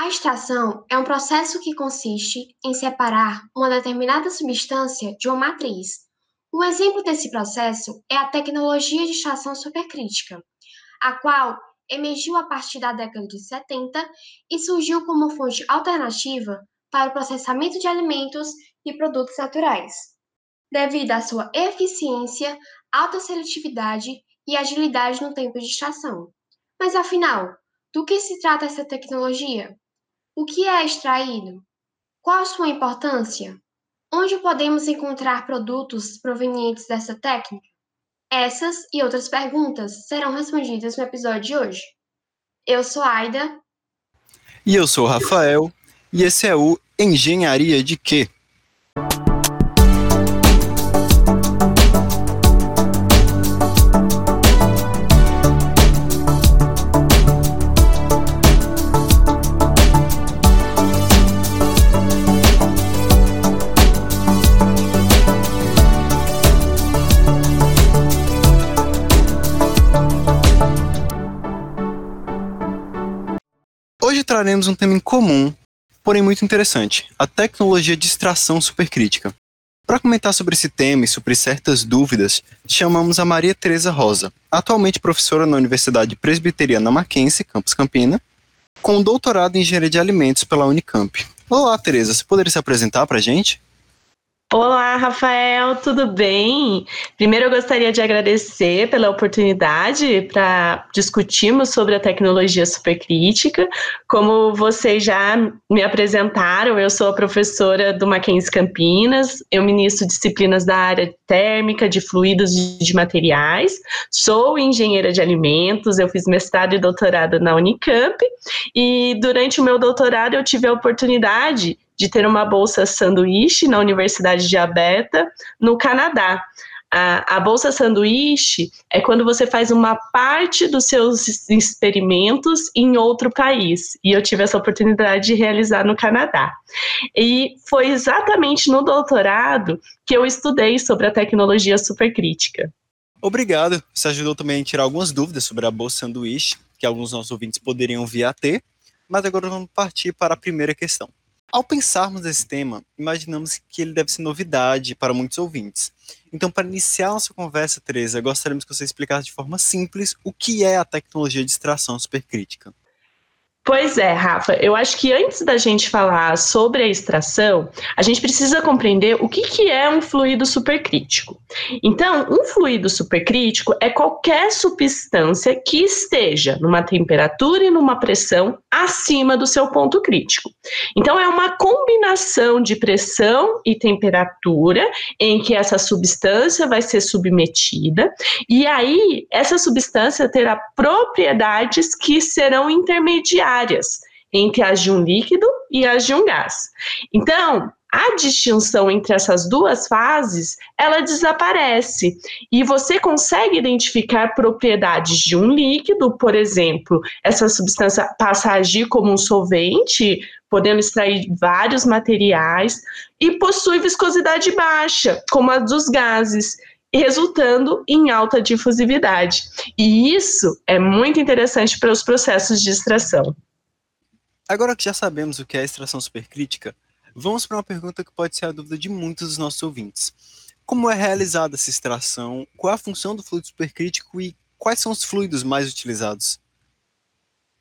A extração é um processo que consiste em separar uma determinada substância de uma matriz. Um exemplo desse processo é a tecnologia de extração supercrítica, a qual emergiu a partir da década de 70 e surgiu como fonte alternativa para o processamento de alimentos e produtos naturais, devido à sua eficiência, alta seletividade e agilidade no tempo de extração. Mas afinal, do que se trata essa tecnologia? O que é extraído? Qual a sua importância? Onde podemos encontrar produtos provenientes dessa técnica? Essas e outras perguntas serão respondidas no episódio de hoje. Eu sou Aida. E eu sou Rafael. E esse é o Engenharia de Quê? Traremos um tema em comum, porém muito interessante: a tecnologia de extração supercrítica. Para comentar sobre esse tema e sobre certas dúvidas, chamamos a Maria Teresa Rosa, atualmente professora na Universidade Presbiteriana Mackenzie, campus Campina, com doutorado em Engenharia de Alimentos pela Unicamp. Olá, Teresa, você poderia se apresentar para a gente? Olá, Rafael, tudo bem? Primeiro, eu gostaria de agradecer pela oportunidade para discutirmos sobre a tecnologia supercrítica. Como vocês já me apresentaram, eu sou a professora do Mackenzie Campinas, eu ministro disciplinas da área térmica, de fluidos e de materiais, sou engenheira de alimentos, eu fiz mestrado e doutorado na Unicamp, e durante o meu doutorado eu tive a oportunidade de ter uma bolsa sanduíche na Universidade de Alberta, no Canadá. A, a, bolsa sanduíche é quando você faz uma parte dos seus experimentos em outro país. E eu tive essa oportunidade de realizar no Canadá. E foi exatamente no doutorado que eu estudei sobre a tecnologia supercrítica. Obrigado. Você ajudou também a tirar algumas dúvidas sobre a bolsa sanduíche, que alguns nossos ouvintes poderiam vir a ter. Mas agora vamos partir para a primeira questão. Ao pensarmos nesse tema, imaginamos que ele deve ser novidade para muitos ouvintes. Então, para iniciar nossa conversa, Teresa, gostaríamos que você explicasse de forma simples o que é a tecnologia de extração supercrítica. Pois é, Rafa, eu acho que antes da gente falar sobre a extração, a gente precisa compreender o que, que é um fluido supercrítico. Então, um fluido supercrítico é qualquer substância que esteja numa temperatura e numa pressão acima do seu ponto crítico. Então, é uma combinação de pressão e temperatura em que essa substância vai ser submetida, e aí essa substância terá propriedades que serão intermediárias entre as de um líquido e as de um gás. Então, a distinção entre essas duas fases, ela desaparece e você consegue identificar propriedades de um líquido, por exemplo, essa substância passa a agir como um solvente, podendo extrair vários materiais e possui viscosidade baixa, como a dos gases resultando em alta difusividade. E isso é muito interessante para os processos de extração. Agora que já sabemos o que é extração supercrítica, vamos para uma pergunta que pode ser a dúvida de muitos dos nossos ouvintes. Como é realizada essa extração? Qual é a função do fluido supercrítico e quais são os fluidos mais utilizados?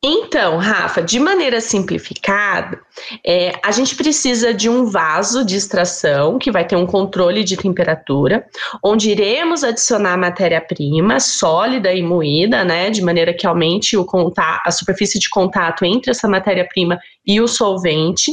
Então, Rafa, de maneira simplificada, é, a gente precisa de um vaso de extração que vai ter um controle de temperatura, onde iremos adicionar matéria-prima sólida e moída, né, de maneira que aumente o contato, a superfície de contato entre essa matéria-prima e o solvente.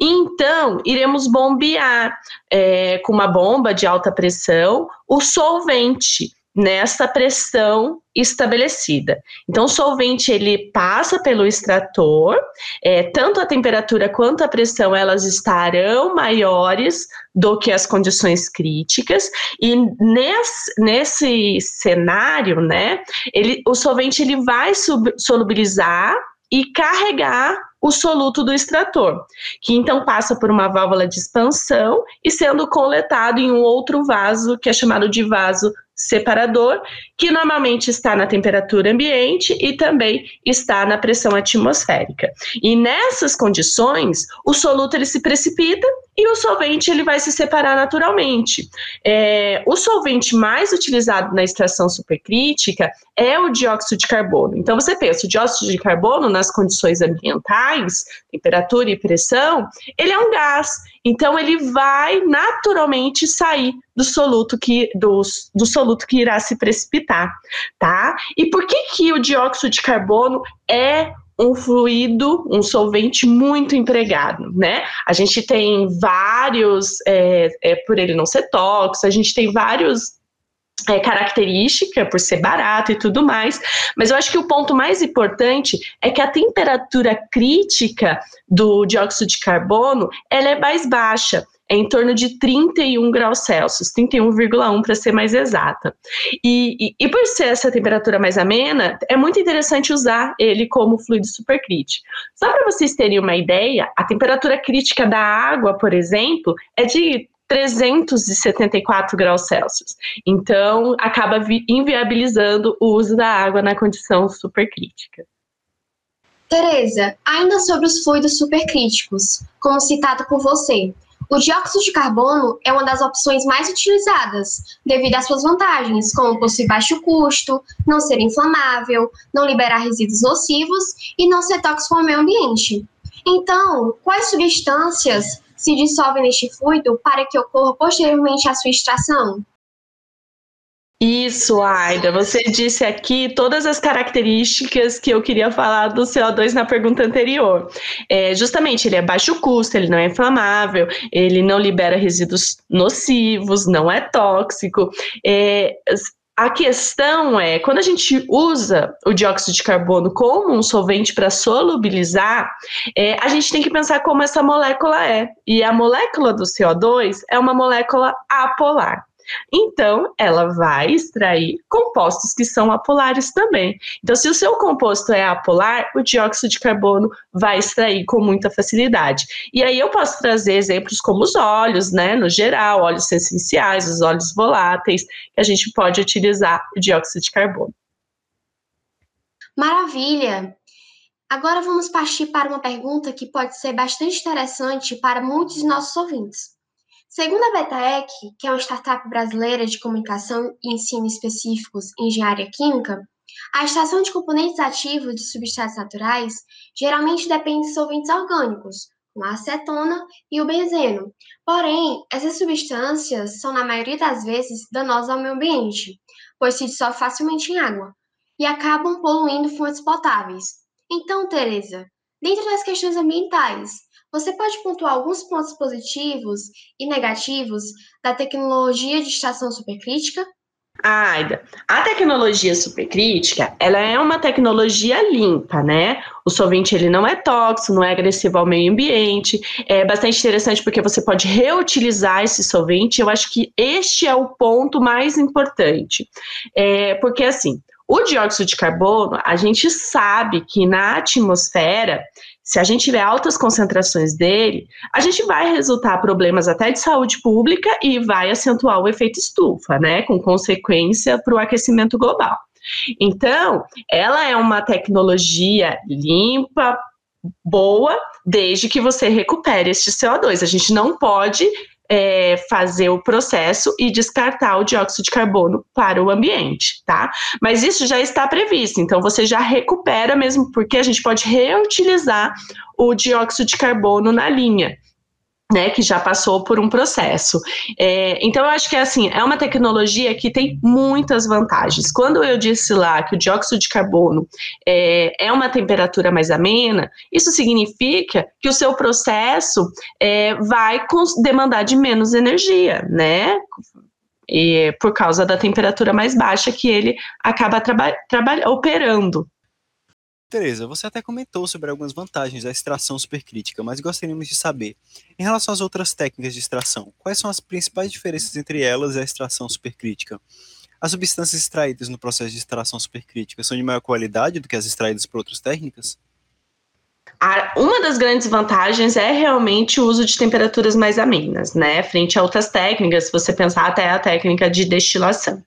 E então, iremos bombear é, com uma bomba de alta pressão o solvente nessa pressão estabelecida. Então, o solvente ele passa pelo extrator, é, tanto a temperatura quanto a pressão elas estarão maiores do que as condições críticas e nesse, nesse cenário, né, ele, o solvente ele vai sub, solubilizar e carregar o soluto do extrator, que então passa por uma válvula de expansão e sendo coletado em um outro vaso, que é chamado de vaso separador, que normalmente está na temperatura ambiente e também está na pressão atmosférica. E nessas condições, o soluto ele se precipita e o solvente ele vai se separar naturalmente. É, o solvente mais utilizado na extração supercrítica é o dióxido de carbono. Então você pensa, o dióxido de carbono nas condições ambientais, temperatura e pressão, ele é um gás. Então ele vai naturalmente sair do soluto que do, do soluto que irá se precipitar, tá? E por que que o dióxido de carbono é um fluido, um solvente muito empregado, né? A gente tem vários, é, é, por ele não ser tóxico, a gente tem vários é, característica por ser barato e tudo mais, mas eu acho que o ponto mais importante é que a temperatura crítica do dióxido de carbono ela é mais baixa é em torno de 31 graus Celsius, 31,1 para ser mais exata. E, e, e, por ser essa temperatura mais amena, é muito interessante usar ele como fluido supercrítico. Só para vocês terem uma ideia, a temperatura crítica da água, por exemplo, é de 374 graus Celsius. Então, acaba inviabilizando o uso da água na condição supercrítica. Tereza, ainda sobre os fluidos supercríticos, como citado por você, o dióxido de carbono é uma das opções mais utilizadas, devido às suas vantagens, como possui baixo custo, não ser inflamável, não liberar resíduos nocivos e não ser tóxico ao meio ambiente. Então, quais substâncias se dissolvem neste fluido para que ocorra posteriormente a sua extração? Isso, Aida. Você disse aqui todas as características que eu queria falar do CO2 na pergunta anterior. É, justamente, ele é baixo custo, ele não é inflamável, ele não libera resíduos nocivos, não é tóxico. É, a questão é, quando a gente usa o dióxido de carbono como um solvente para solubilizar, é, a gente tem que pensar como essa molécula é. E a molécula do CO2 é uma molécula apolar. Então, ela vai extrair compostos que são apolares também. Então, se o seu composto é apolar, o dióxido de carbono vai extrair com muita facilidade. E aí eu posso trazer exemplos como os óleos, né, no geral, óleos essenciais, os óleos voláteis, que a gente pode utilizar o dióxido de carbono. Maravilha! Agora vamos partir para uma pergunta que pode ser bastante interessante para muitos de nossos ouvintes. Segundo a Betaec, que é uma startup brasileira de comunicação e ensino específicos em engenharia química, a extração de componentes ativos de substratos naturais geralmente depende de solventes orgânicos, como a acetona e o benzeno. Porém, essas substâncias são, na maioria das vezes, danosas ao meio ambiente, pois se dissolvem facilmente em água e acabam poluindo fontes potáveis. Então, Teresa, dentro das questões ambientais, você pode pontuar alguns pontos positivos e negativos da tecnologia de extração supercrítica? Aida, a tecnologia supercrítica, ela é uma tecnologia limpa, né? O solvente ele não é tóxico, não é agressivo ao meio ambiente. É bastante interessante porque você pode reutilizar esse solvente. Eu acho que este é o ponto mais importante, é, porque assim, o dióxido de carbono, a gente sabe que na atmosfera se a gente tiver altas concentrações dele, a gente vai resultar problemas até de saúde pública e vai acentuar o efeito estufa, né, com consequência para o aquecimento global. Então, ela é uma tecnologia limpa, boa, desde que você recupere este CO2. A gente não pode é, fazer o processo e descartar o dióxido de carbono para o ambiente, tá? Mas isso já está previsto, então você já recupera mesmo, porque a gente pode reutilizar o dióxido de carbono na linha né, que já passou por um processo. É, então, eu acho que assim, é uma tecnologia que tem muitas vantagens. Quando eu disse lá que o dióxido de carbono é, é uma temperatura mais amena, isso significa que o seu processo é, vai demandar de menos energia, né? E por causa da temperatura mais baixa que ele acaba operando. Tereza, você até comentou sobre algumas vantagens da extração supercrítica, mas gostaríamos de saber, em relação às outras técnicas de extração, quais são as principais diferenças entre elas e a extração supercrítica? As substâncias extraídas no processo de extração supercrítica são de maior qualidade do que as extraídas por outras técnicas? Uma das grandes vantagens é realmente o uso de temperaturas mais amenas, né? Frente a outras técnicas, se você pensar até a técnica de destilação.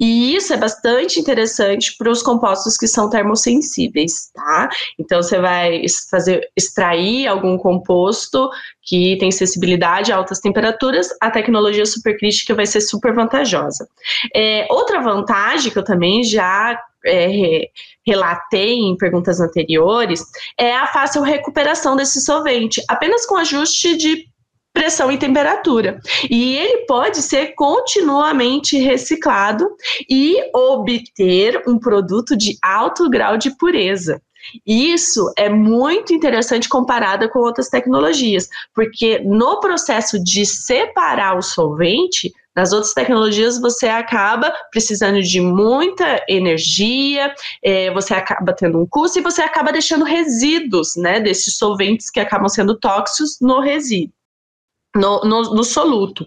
E isso é bastante interessante para os compostos que são termossensíveis, tá? Então você vai fazer extrair algum composto que tem sensibilidade a altas temperaturas, a tecnologia supercrítica vai ser super vantajosa. É, outra vantagem que eu também já é, relatei em perguntas anteriores é a fácil recuperação desse solvente, apenas com ajuste de pressão e temperatura. E ele pode ser continuamente reciclado e obter um produto de alto grau de pureza. Isso é muito interessante comparada com outras tecnologias, porque no processo de separar o solvente, nas outras tecnologias você acaba precisando de muita energia, é, você acaba tendo um custo e você acaba deixando resíduos, né, desses solventes que acabam sendo tóxicos no resíduo no, no, no, soluto.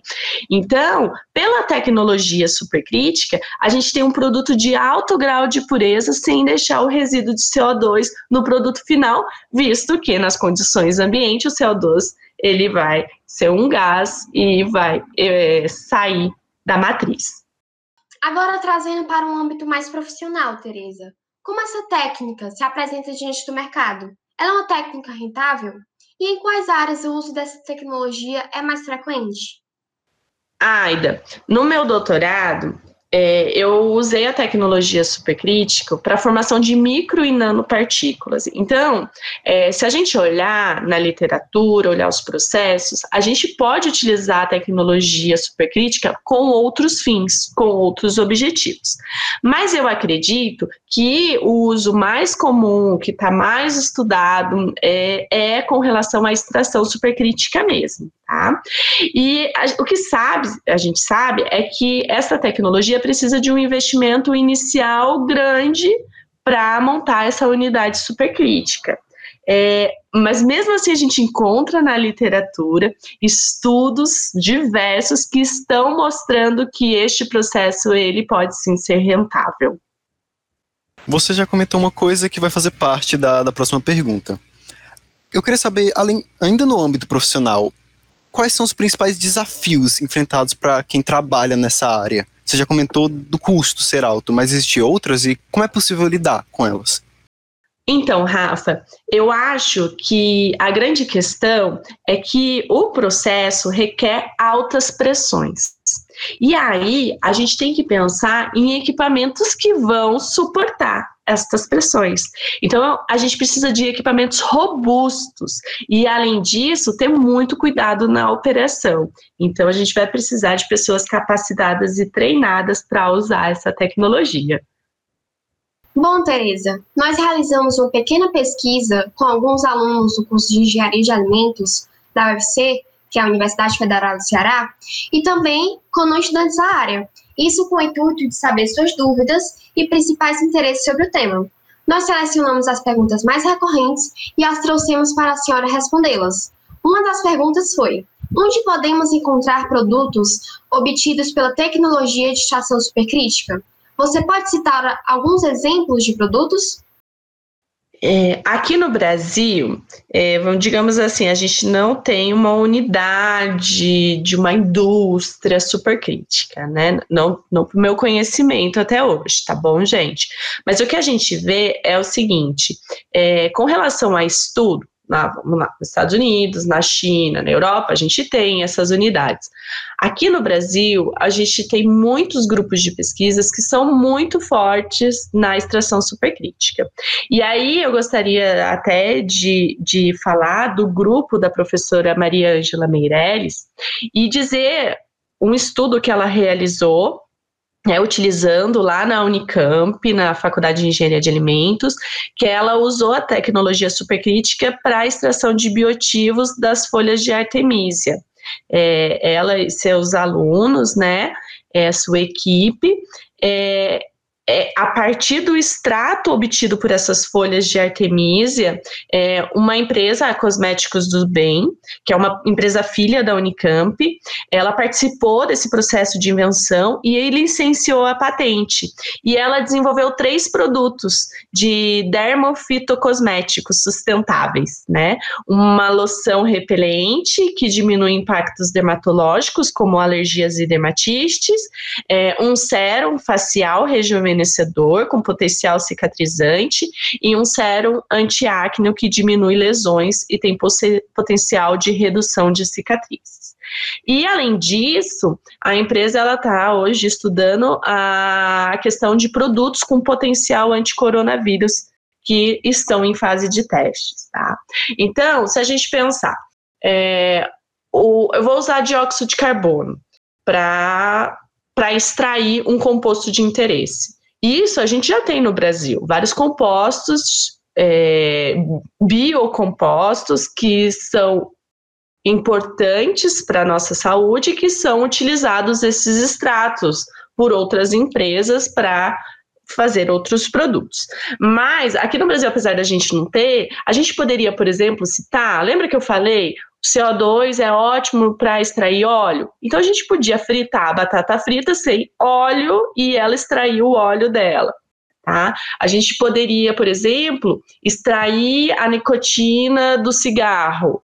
Então, pela tecnologia supercrítica, a gente tem um produto de alto grau de pureza sem deixar o resíduo de CO2 no produto final, visto que nas condições ambiente o CO2 ele vai ser um gás e vai é, sair da matriz. Agora trazendo para um âmbito mais profissional, Tereza, como essa técnica se apresenta diante do mercado? Ela é uma técnica rentável? E em quais áreas o uso dessa tecnologia é mais frequente? Aida, no meu doutorado, é, eu usei a tecnologia supercrítica para a formação de micro e nanopartículas. Então, é, se a gente olhar na literatura, olhar os processos, a gente pode utilizar a tecnologia supercrítica com outros fins, com outros objetivos. Mas eu acredito que o uso mais comum, que está mais estudado, é, é com relação à extração supercrítica mesmo. Tá? E a, o que sabe, a gente sabe é que essa tecnologia precisa de um investimento inicial grande para montar essa unidade supercrítica. É, mas mesmo assim a gente encontra na literatura estudos diversos que estão mostrando que este processo ele pode sim ser rentável. Você já comentou uma coisa que vai fazer parte da, da próxima pergunta. Eu queria saber, além, ainda no âmbito profissional, quais são os principais desafios enfrentados para quem trabalha nessa área? Você já comentou do custo ser alto, mas existem outras e como é possível lidar com elas? Então, Rafa, eu acho que a grande questão é que o processo requer altas pressões. E aí, a gente tem que pensar em equipamentos que vão suportar estas pressões. Então, a gente precisa de equipamentos robustos e, além disso, ter muito cuidado na operação. Então, a gente vai precisar de pessoas capacitadas e treinadas para usar essa tecnologia. Bom, Tereza, nós realizamos uma pequena pesquisa com alguns alunos do curso de Engenharia de Alimentos da UFC, que é a Universidade Federal do Ceará, e também com estudantes da área. Isso com o intuito de saber suas dúvidas e principais interesses sobre o tema. Nós selecionamos as perguntas mais recorrentes e as trouxemos para a senhora respondê-las. Uma das perguntas foi: onde podemos encontrar produtos obtidos pela tecnologia de extração supercrítica? Você pode citar alguns exemplos de produtos? É, aqui no Brasil, é, vamos, digamos assim, a gente não tem uma unidade de uma indústria supercrítica, né? Não, não para o meu conhecimento até hoje, tá bom, gente? Mas o que a gente vê é o seguinte: é, com relação a estudo, na, vamos lá, nos Estados Unidos, na China, na Europa, a gente tem essas unidades. Aqui no Brasil, a gente tem muitos grupos de pesquisas que são muito fortes na extração supercrítica. E aí eu gostaria até de, de falar do grupo da professora Maria Ângela Meirelles e dizer um estudo que ela realizou é, utilizando lá na Unicamp, na Faculdade de Engenharia de Alimentos, que ela usou a tecnologia supercrítica para extração de biotivos das folhas de artemisia. É, ela e seus alunos, né, é, sua equipe, é, é, a partir do extrato obtido por essas folhas de artemisia, é, uma empresa, a Cosméticos do Bem, que é uma empresa filha da Unicamp, ela participou desse processo de invenção e licenciou a patente. E ela desenvolveu três produtos de dermofitocosméticos sustentáveis, né? Uma loção repelente que diminui impactos dermatológicos, como alergias e dermatistes, é, um sérum facial rejuvenescedor com potencial cicatrizante e um sérum antiacne que diminui lesões e tem potencial de redução de cicatrizes. E além disso, a empresa ela está hoje estudando a questão de produtos com potencial anticoronavírus que estão em fase de testes, tá? Então, se a gente pensar, é, o, eu vou usar dióxido de carbono para extrair um composto de interesse. Isso a gente já tem no Brasil, vários compostos é, biocompostos que são importantes para a nossa saúde que são utilizados esses extratos por outras empresas para fazer outros produtos. Mas aqui no Brasil, apesar da gente não ter, a gente poderia, por exemplo, citar, lembra que eu falei, o CO2 é ótimo para extrair óleo? Então a gente podia fritar a batata frita sem óleo e ela extrair o óleo dela. Tá? A gente poderia, por exemplo, extrair a nicotina do cigarro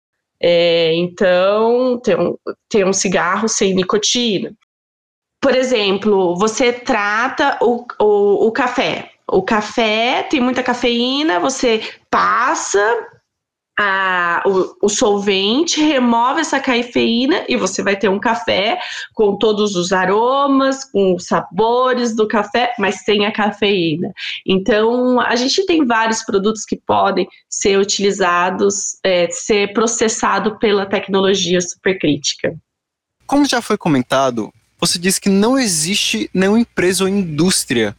é, então, tem um, tem um cigarro sem nicotina. Por exemplo, você trata o, o, o café. O café tem muita cafeína, você passa a, o, o, solvente, remove essa cafeína e você vai ter um café com todos os aromas, com os sabores do café, mas sem a cafeína. Então, a gente tem vários produtos que podem ser utilizados, é, ser processado pela tecnologia supercrítica. Como já foi comentado, você disse que não existe nenhuma empresa ou indústria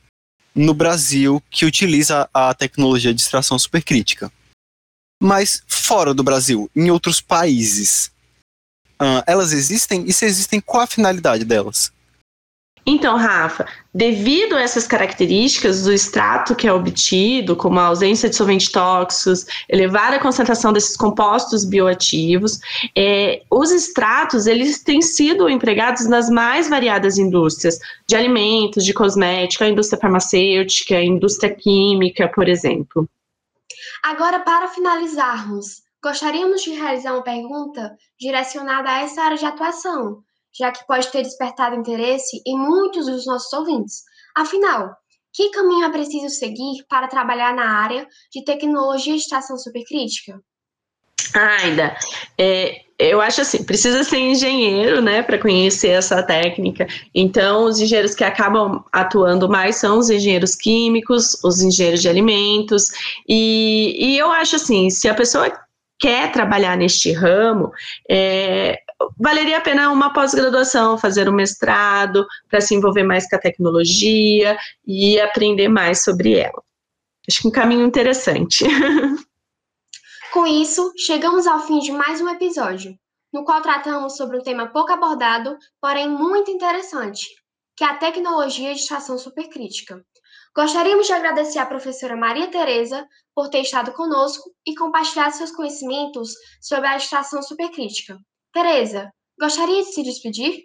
no Brasil que utiliza a tecnologia de extração supercrítica mas fora do Brasil, em outros países, uh, elas existem? E se existem, qual a finalidade delas? Então, Rafa, devido a essas características do extrato que é obtido, como a ausência de solventes tóxicos, elevada concentração desses compostos bioativos, é, os extratos eles têm sido empregados nas mais variadas indústrias, de alimentos, de cosmética, indústria farmacêutica, indústria química, por exemplo. Agora, para finalizarmos, gostaríamos de realizar uma pergunta direcionada a essa área de atuação, já que pode ter despertado interesse em muitos dos nossos ouvintes. Afinal, que caminho é preciso seguir para trabalhar na área de tecnologia de estação supercrítica? Aida, é, eu acho assim, precisa ser engenheiro, né, para conhecer essa técnica. Então, os engenheiros que acabam atuando mais são os engenheiros químicos, os engenheiros de alimentos. E, e eu acho assim, se a pessoa quer trabalhar neste ramo, é, valeria a pena uma pós-graduação, fazer um mestrado para se envolver mais com a tecnologia e aprender mais sobre ela. Acho que um caminho interessante. Com isso, chegamos ao fim de mais um episódio, no qual tratamos sobre um tema pouco abordado, porém muito interessante, que é a tecnologia de extração supercrítica. Gostaríamos de agradecer à professora Maria Tereza por ter estado conosco e compartilhado seus conhecimentos sobre a extração supercrítica. Tereza, gostaria de se despedir?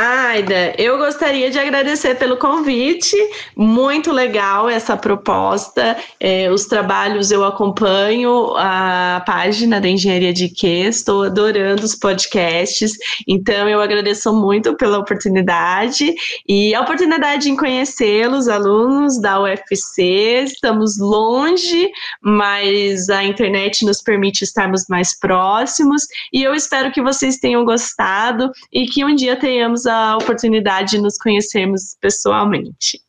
Aida, eu gostaria de agradecer pelo convite, muito legal essa proposta. É, os trabalhos eu acompanho a página da Engenharia de Que, estou adorando os podcasts, então eu agradeço muito pela oportunidade e a oportunidade em conhecê-los, alunos da UFC. Estamos longe, mas a internet nos permite estarmos mais próximos e eu espero que vocês tenham gostado e que um dia tenhamos a oportunidade de nos conhecermos pessoalmente.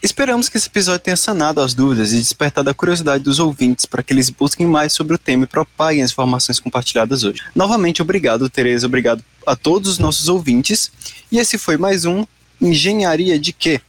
Esperamos que esse episódio tenha sanado as dúvidas e despertado a curiosidade dos ouvintes para que eles busquem mais sobre o tema e propaguem as informações compartilhadas hoje. Novamente, obrigado, Tereza, obrigado a todos os nossos ouvintes. E esse foi mais um Engenharia de Quê?